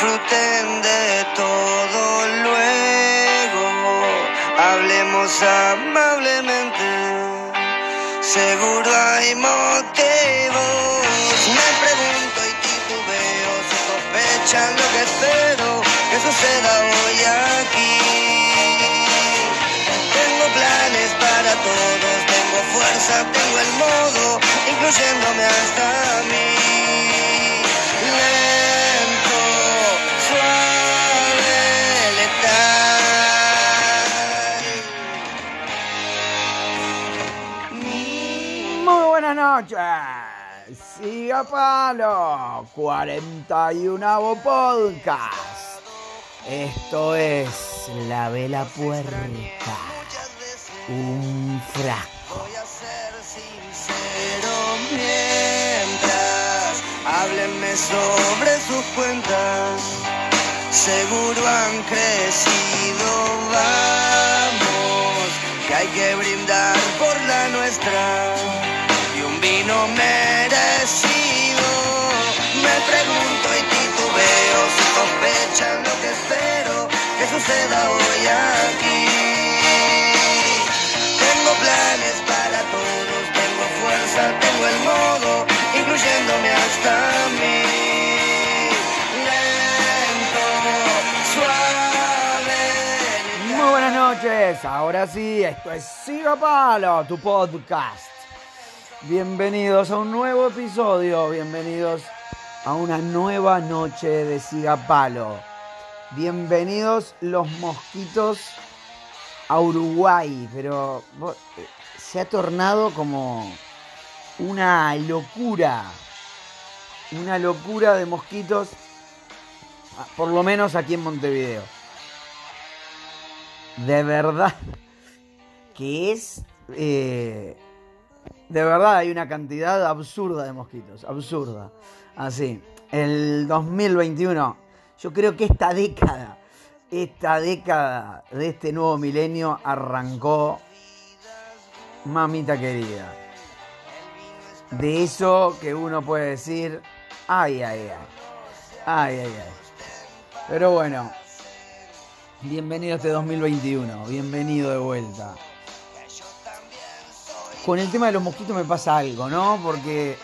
disfruten de todo luego. Hablemos amablemente, seguro hay motivos. Me pregunto y titubeo si sospechan lo que espero que suceda hoy aquí. Tengo planes para todos, tengo fuerza, tengo el modo, incluyéndome hasta mí. Noches. Siga Palo, 41 Podcast. Esto es La Vela Puerca, un frasco. Voy a ser sincero mientras háblenme sobre sus cuentas. Seguro han crecido, vamos, que hay que brindar por la nuestra vino merecido. Me pregunto y titubeo si sospechan lo que espero que suceda hoy aquí. Tengo planes para todos, tengo fuerza, tengo el modo, incluyéndome hasta mí. Lento, suave. Muy buenas noches. Ahora sí, esto es Siga Palo, tu podcast. Bienvenidos a un nuevo episodio. Bienvenidos a una nueva noche de Siga Palo. Bienvenidos los mosquitos a Uruguay, pero eh, se ha tornado como una locura. Una locura de mosquitos, ah, por lo menos aquí en Montevideo. De verdad que es... eh, de verdad hay una cantidad absurda de mosquitos, absurda. Así, el 2021, yo creo que esta década, esta década de este nuevo milenio arrancó, mamita querida. De eso que uno puede decir, ay, ay, ay, ay, ay, ay. Pero bueno, bienvenido a este 2021, bienvenido de vuelta con el tema de los mosquitos me pasa algo, ¿no? Porque,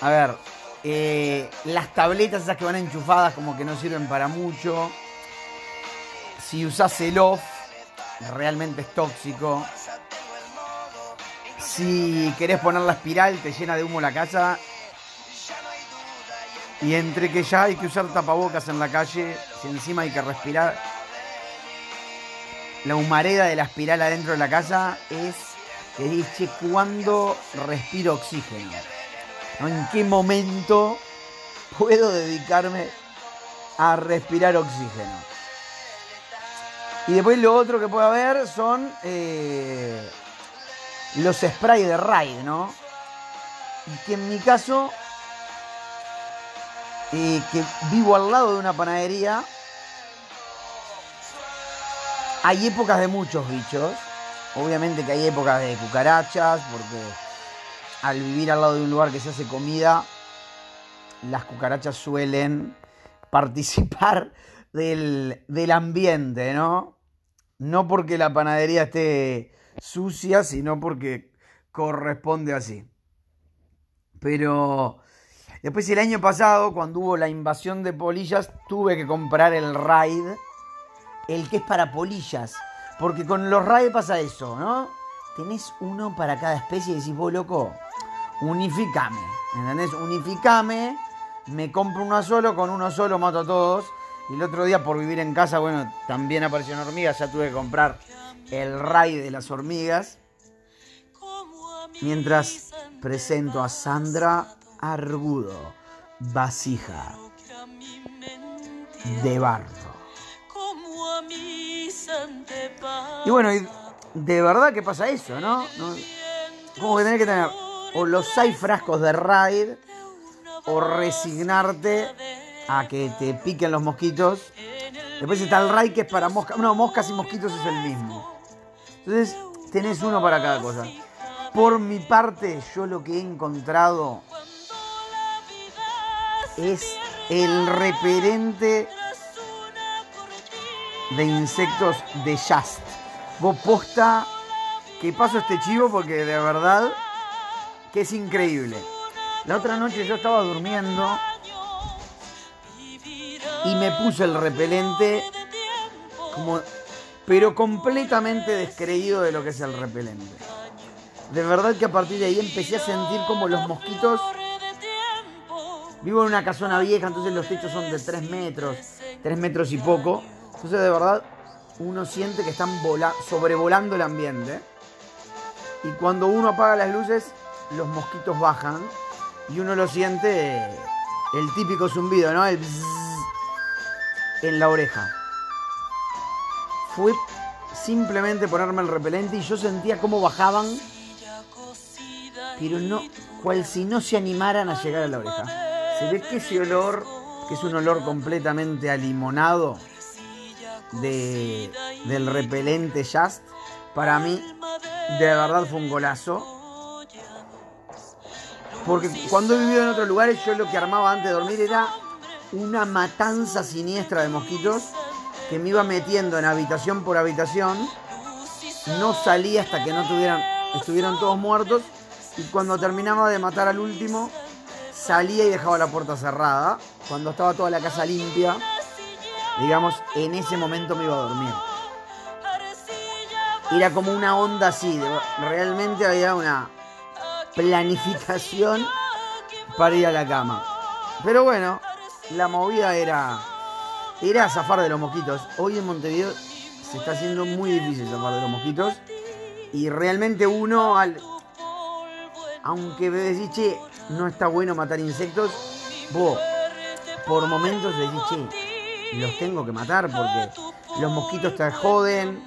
a ver, eh, las tabletas esas que van enchufadas como que no sirven para mucho. Si usás el off, realmente es tóxico. Si querés poner la espiral, te llena de humo la casa. Y entre que ya hay que usar tapabocas en la calle, si encima hay que respirar, la humareda de la espiral adentro de la casa es que dice cuándo respiro oxígeno. ¿no? ¿En qué momento puedo dedicarme a respirar oxígeno? Y después lo otro que puede haber son eh, los sprays de Raid, ¿no? Y que en mi caso, eh, que vivo al lado de una panadería, hay épocas de muchos bichos. Obviamente que hay épocas de cucarachas, porque al vivir al lado de un lugar que se hace comida, las cucarachas suelen participar del, del ambiente, ¿no? No porque la panadería esté sucia, sino porque corresponde así. Pero después el año pasado, cuando hubo la invasión de polillas, tuve que comprar el raid, el que es para polillas. Porque con los raid pasa eso, ¿no? Tenés uno para cada especie y decís, vos loco, unificame. ¿Entendés? Unificame, me compro uno solo, con uno solo mato a todos. Y el otro día por vivir en casa, bueno, también aparecieron hormigas, ya tuve que comprar el raid de las hormigas. Mientras presento a Sandra Argudo, vasija de barro. Y bueno, de verdad que pasa eso, ¿no? ¿No? Como que tenés que tener o los seis frascos de Raid o resignarte a que te piquen los mosquitos. Después está el Raid que es para moscas. No, moscas y mosquitos es el mismo. Entonces tenés uno para cada cosa. Por mi parte, yo lo que he encontrado es el referente de insectos de Just. Vos posta que paso este chivo porque de verdad que es increíble. La otra noche yo estaba durmiendo y me puse el repelente como pero completamente descreído de lo que es el repelente. De verdad que a partir de ahí empecé a sentir como los mosquitos. Vivo en una casona vieja, entonces los techos son de 3 metros, 3 metros y poco. Entonces de verdad uno siente que están sobrevolando el ambiente. Y cuando uno apaga las luces, los mosquitos bajan y uno lo siente el típico zumbido, ¿no? El en la oreja. Fue simplemente ponerme el repelente y yo sentía cómo bajaban, pero no, cual si no se animaran a llegar a la oreja. Se ve que ese olor, que es un olor completamente alimonado de, del repelente Just, para mí de verdad fue un golazo. Porque cuando he vivido en otros lugares, yo lo que armaba antes de dormir era una matanza siniestra de mosquitos que me iba metiendo en habitación por habitación. No salía hasta que no tuvieran, estuvieran todos muertos. Y cuando terminaba de matar al último, salía y dejaba la puerta cerrada. Cuando estaba toda la casa limpia, digamos, en ese momento me iba a dormir. Era como una onda así, realmente había una planificación para ir a la cama. Pero bueno, la movida era, era zafar de los mosquitos. Hoy en Montevideo se está haciendo muy difícil zafar de los mosquitos. Y realmente uno, al, aunque me decís, che, no está bueno matar insectos, por momentos decís, che, los tengo que matar porque los mosquitos te joden,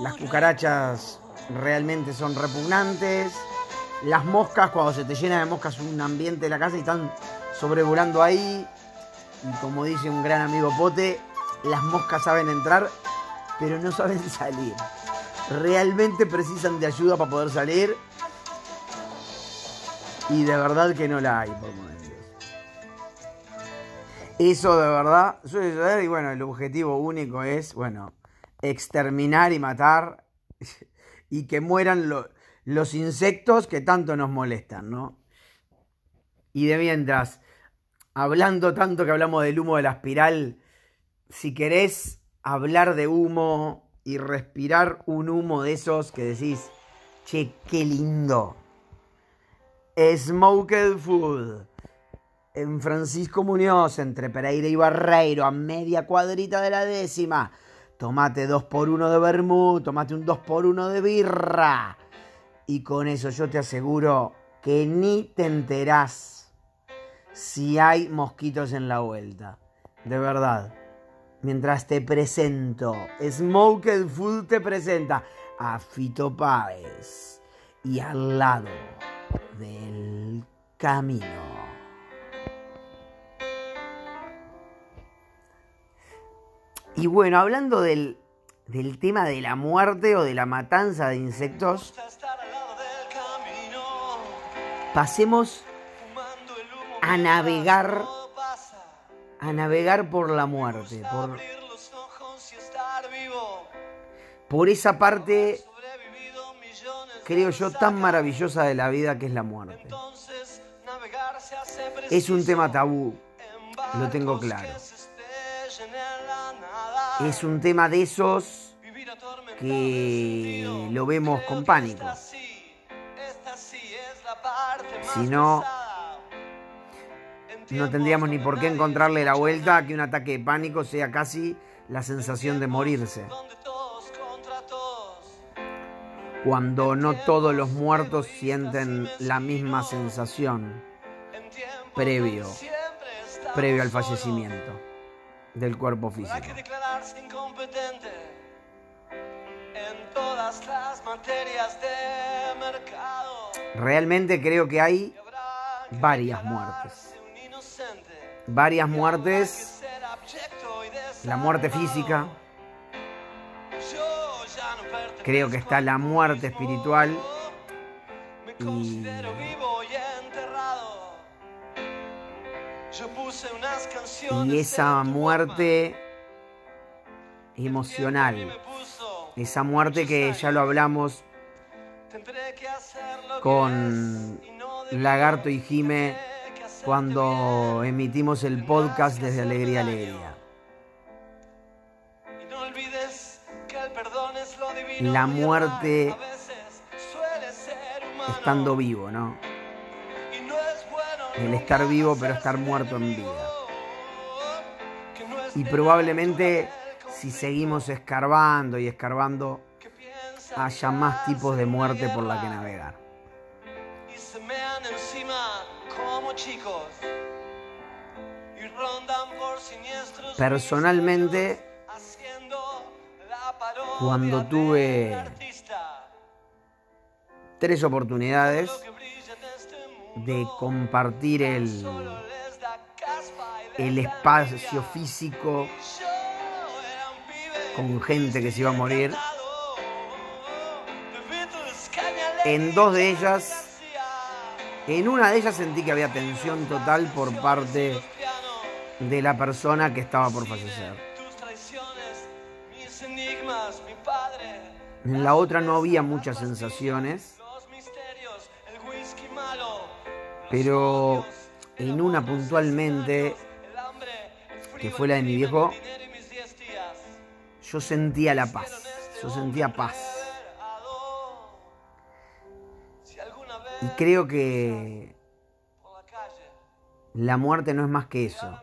las cucarachas realmente son repugnantes. Las moscas, cuando se te llena de moscas un ambiente de la casa y están sobrevolando ahí. Y como dice un gran amigo Pote, las moscas saben entrar, pero no saben salir. Realmente precisan de ayuda para poder salir. Y de verdad que no la hay por momentos. Eso de verdad y bueno, el objetivo único es, bueno, exterminar y matar y que mueran los insectos que tanto nos molestan, ¿no? Y de mientras, hablando tanto que hablamos del humo de la espiral, si querés hablar de humo y respirar un humo de esos que decís, che, qué lindo. Smoked Food. En Francisco Muñoz, entre Pereira y Barreiro, a media cuadrita de la décima. Tomate 2 por 1 de vermú, tomate un 2 por 1 de birra. Y con eso yo te aseguro que ni te enterás si hay mosquitos en la vuelta. De verdad. Mientras te presento, Smoked Food te presenta a Fito Páez y al lado del camino. Y bueno, hablando del, del tema de la muerte o de la matanza de insectos, pasemos a navegar a navegar por la muerte, por, por esa parte, creo yo, tan maravillosa de la vida que es la muerte. Es un tema tabú, lo tengo claro. Es un tema de esos que lo vemos con pánico. Si no, no tendríamos ni por qué encontrarle la vuelta a que un ataque de pánico sea casi la sensación de morirse. Cuando no todos los muertos sienten la misma sensación previo, previo al fallecimiento del cuerpo físico. en todas las materias de mercado. realmente creo que hay varias muertes. Varias muertes. La muerte física. Creo que está la muerte espiritual. Y, y esa muerte emocional. Esa muerte que ya lo hablamos con Lagarto y Jime cuando emitimos el podcast desde Alegría Alegría. La muerte estando vivo, ¿no? El estar vivo pero estar muerto en vida. Y probablemente si seguimos escarbando y escarbando, haya más tipos de muerte por la que navegar. Personalmente, cuando tuve tres oportunidades de compartir el, el espacio físico con gente que se iba a morir. En dos de ellas, en una de ellas sentí que había tensión total por parte de la persona que estaba por fallecer. En la otra no había muchas sensaciones, pero en una puntualmente, que fue la de mi viejo, yo sentía la paz, yo sentía paz. Y creo que la muerte no es más que eso.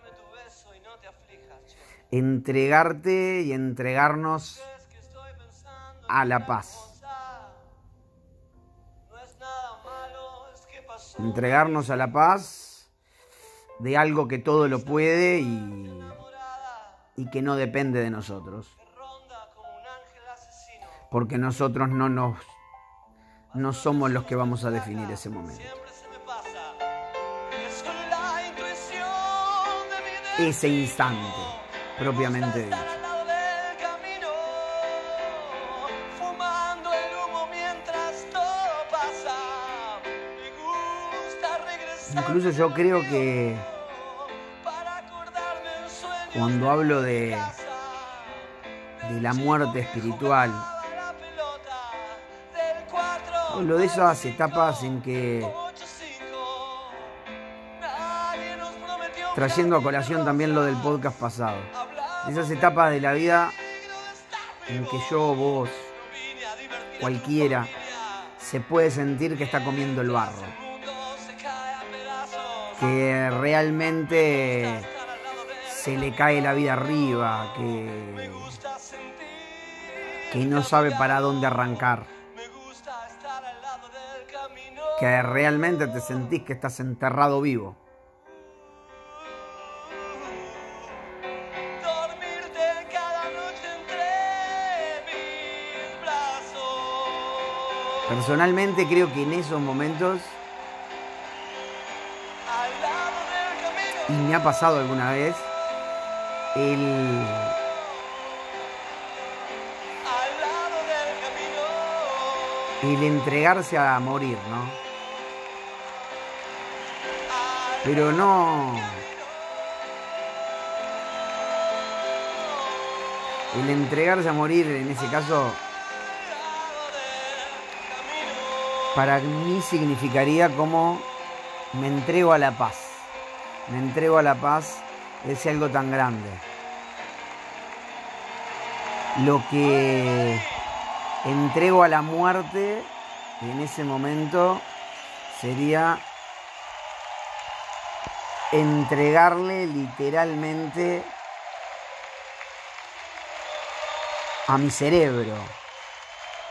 Entregarte y entregarnos a la paz. Entregarnos a la paz de algo que todo lo puede y, y que no depende de nosotros porque nosotros no nos no somos los que vamos a definir ese momento. Ese instante, propiamente dicho. Incluso yo creo que cuando hablo de, la muerte espiritual, lo de esas etapas en que, trayendo a colación también lo del podcast pasado, esas etapas de la vida en que yo, vos, cualquiera, se puede sentir que está comiendo el barro. Que realmente se le cae la vida arriba, que, que no sabe para dónde arrancar que realmente te sentís que estás enterrado vivo. Personalmente creo que en esos momentos, y me ha pasado alguna vez, el, el entregarse a morir, ¿no? Pero no. El entregarse a morir en ese caso. Para mí significaría como me entrego a la paz. Me entrego a la paz es algo tan grande. Lo que entrego a la muerte en ese momento sería entregarle literalmente a mi cerebro.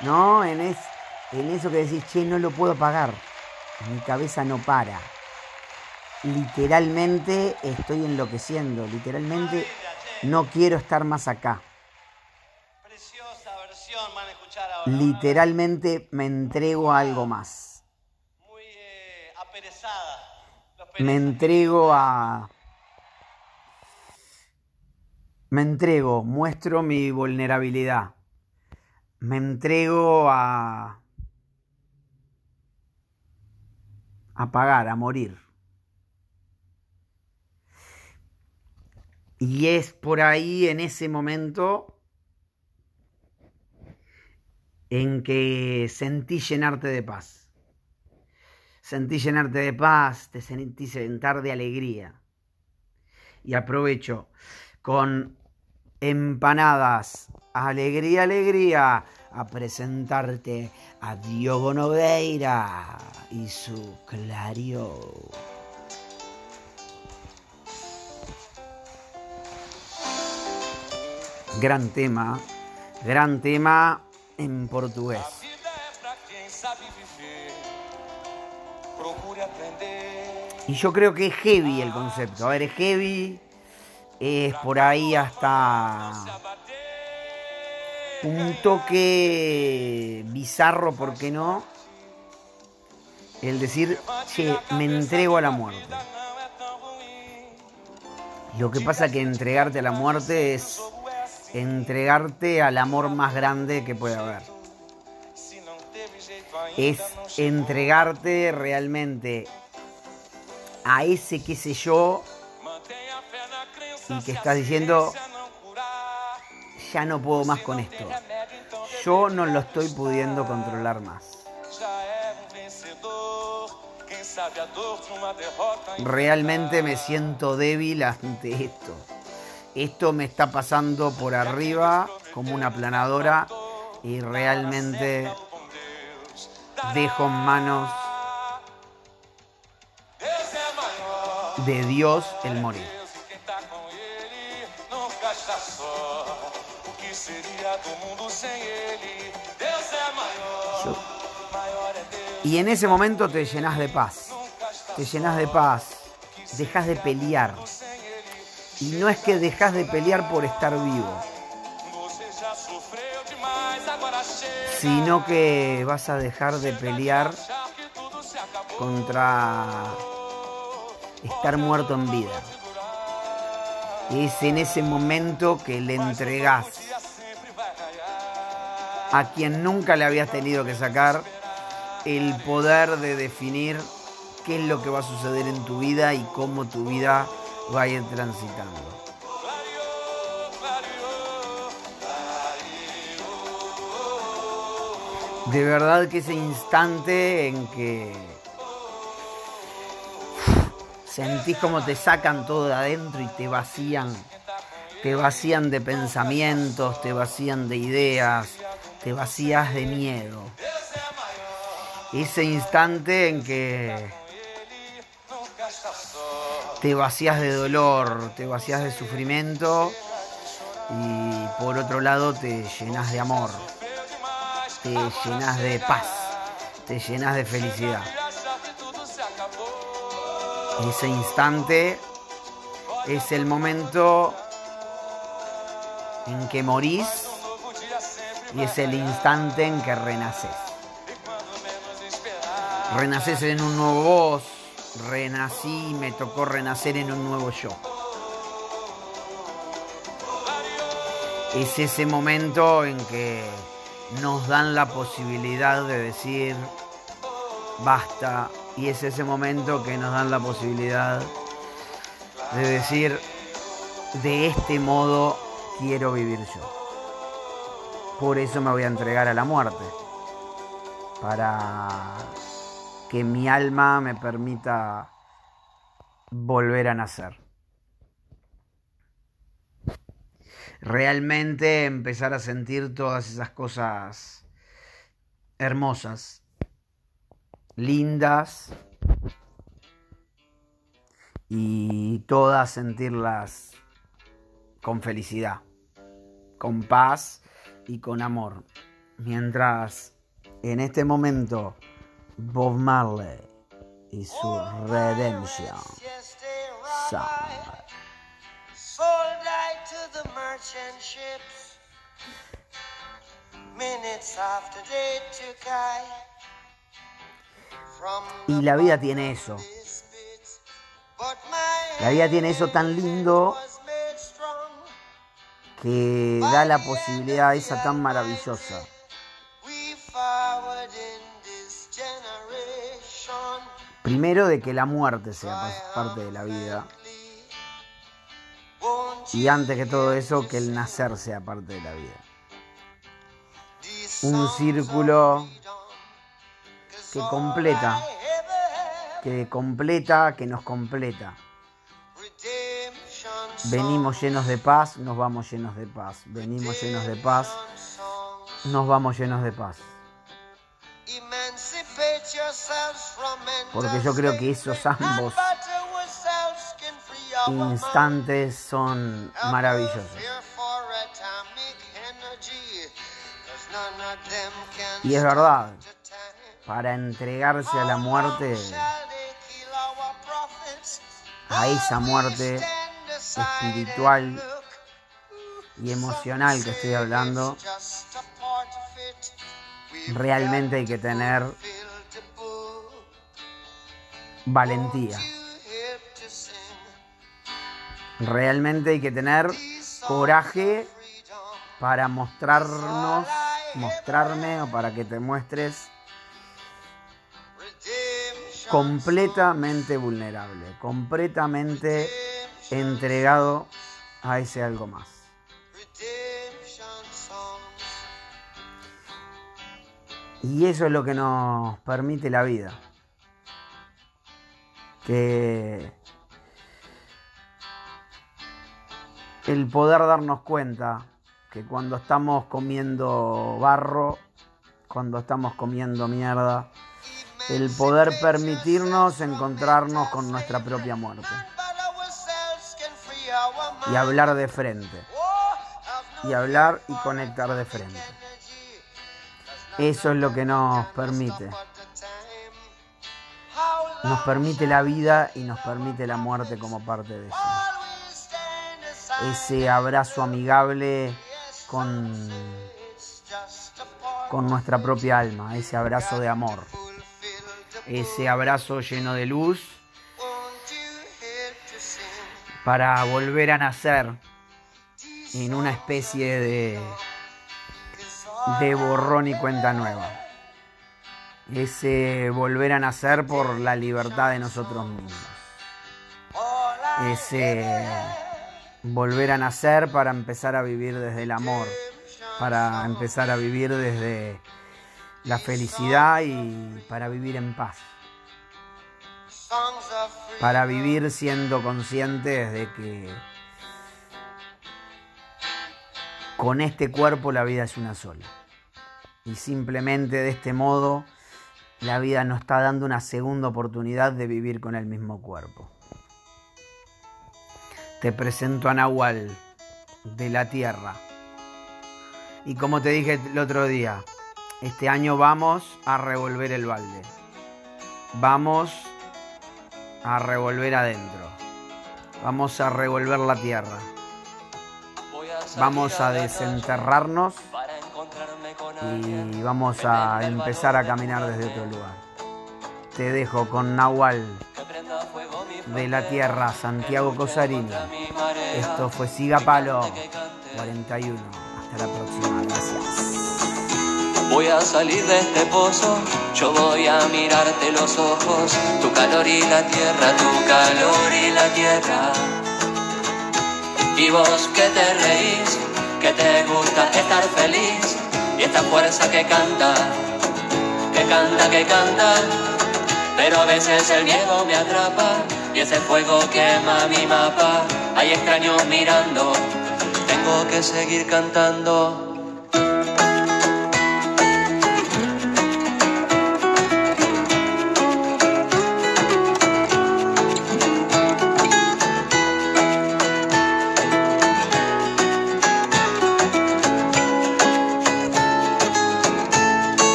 ¿No? En, es, en eso que decís, che, no lo puedo pagar. Mi cabeza no para. Literalmente estoy enloqueciendo. Literalmente no quiero estar más acá. Literalmente me entrego a algo más. me entrego a... Me entrego, muestro mi vulnerabilidad. Me entrego a... a pagar, a morir. Y es por ahí, en ese momento, en que sentí llenarte de paz. Sentí llenarte de paz, te sentí sentar de alegría. Y aprovecho con empanadas, alegría, alegría, a presentarte a Diogo Nogueira y su Clario. Gran tema, gran tema en portugués. Y yo creo que es heavy el concepto. A ver, es heavy, es por ahí hasta un toque bizarro, ¿por qué no? El decir, che, me entrego a la muerte. Lo que pasa que entregarte a la muerte es entregarte al amor más grande que puede haber. Es entregarte realmente a ese qué sé yo y que estás diciendo ya no puedo más con esto. Yo no lo estoy pudiendo controlar más. Realmente me siento débil ante esto. Esto me está pasando por arriba como una planadora y realmente dejo en manos de Dios el morir. Y en ese momento te llenas de paz, te llenas de paz, dejas de pelear. Y no es que dejas de pelear por estar vivo, sino que vas a dejar de pelear contra estar muerto en vida. Es en ese momento que le entregás a quien nunca le habías tenido que sacar el poder de definir qué es lo que va a suceder en tu vida y cómo tu vida va a ir transitando. De verdad que ese instante en que sentís como te sacan todo de adentro y te vacían, te vacían de pensamientos, te vacían de ideas, te vacías de miedo. Ese instante en que te vacías de dolor, te vacías de sufrimiento y por otro lado te llenas de amor, te llenas de paz, te llenas de felicidad. Ese instante es el momento en que morís y es el instante en que renaces. Renaces en un nuevo vos, renací me tocó renacer en un nuevo yo. Es ese momento en que nos dan la posibilidad de decir basta y es ese momento que nos dan la posibilidad de decir de este modo quiero vivir yo. Por eso me voy a entregar a la muerte. Para que mi alma me permita volver a nacer. Realmente empezar a sentir todas esas cosas hermosas, lindas y todas sentirlas con felicidad, con paz y con amor. Mientras en este momento Bob Marley y su Redemption Song. Y la vida tiene eso. La vida tiene eso tan lindo que da la posibilidad esa tan maravillosa. Primero de que la muerte sea parte de la vida. Y antes que todo eso, que el nacer sea parte de la vida. Un círculo que completa, que completa, que nos completa. Venimos llenos de paz, nos vamos llenos de paz. Venimos llenos de paz, nos vamos llenos de paz. Porque yo creo que esos ambos instantes son maravillosos. Y es verdad, para entregarse a la muerte, a esa muerte espiritual y emocional que estoy hablando, realmente hay que tener valentía. Realmente hay que tener coraje para mostrarnos, mostrarme o para que te muestres completamente vulnerable, completamente entregado a ese algo más. Y eso es lo que nos permite la vida. Que el poder darnos cuenta que cuando estamos comiendo barro, cuando estamos comiendo mierda, el poder permitirnos encontrarnos con nuestra propia muerte y hablar de frente y hablar y conectar de frente. Eso es lo que nos permite. Nos permite la vida y nos permite la muerte como parte de eso. Ese abrazo amigable con, con nuestra propia alma, ese abrazo de amor, ese abrazo lleno de luz para volver a nacer en una especie de, de borrón y cuenta nueva. Ese volver a nacer por la libertad de nosotros mismos. Ese volver a nacer para empezar a vivir desde el amor, para empezar a vivir desde la felicidad y para vivir en paz para vivir siendo conscientes de que con este cuerpo la vida es una sola. Y simplemente de este modo la vida nos está dando una segunda oportunidad de vivir con el mismo cuerpo. Te presento a Nahual de la Tierra. Y como te dije el otro día, este año vamos a revolver el balde. Vamos a revolver adentro. Vamos a revolver la tierra. Vamos a desenterrarnos y vamos a empezar a caminar desde otro lugar. Te dejo con Nahual de la Tierra, Santiago Cosarini. Esto fue Siga Palo 41. Hasta la próxima. Gracias. Voy a salir de este pozo, yo voy a mirarte los ojos, tu calor y la tierra, tu calor y la tierra. Y vos que te reís, que te gusta estar feliz, y esta fuerza que canta, que canta, que canta, pero a veces el miedo me atrapa, y ese fuego quema mi mapa, hay extraños mirando, tengo que seguir cantando.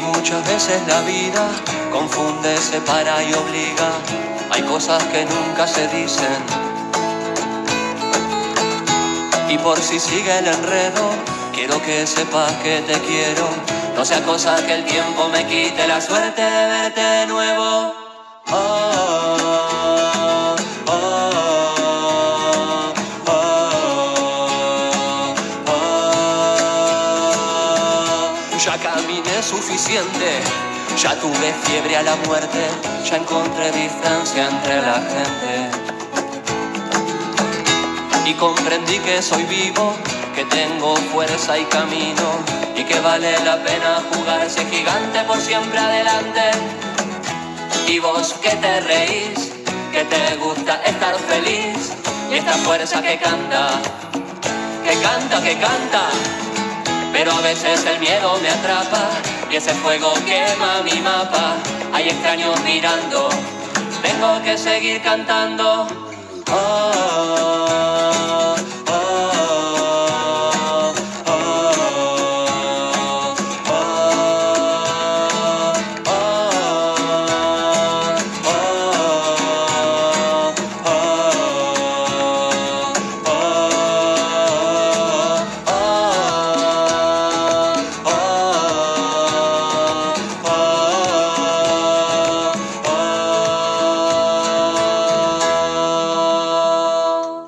Veces la vida confunde, separa y obliga. Hay cosas que nunca se dicen. Y por si sigue el enredo, quiero que sepas que te quiero No sea cosa que el tiempo me quite la suerte de verte de nuevo. Suficiente, ya tuve fiebre a la muerte, ya encontré distancia entre la gente. Y comprendí que soy vivo, que tengo fuerza y camino, y que vale la pena jugar ese gigante por siempre adelante. Y vos que te reís, que te gusta estar feliz, y esta fuerza que canta, que canta, que canta. Pero a veces el miedo me atrapa y ese fuego quema mi mapa. Hay extraños mirando, tengo que seguir cantando. Oh,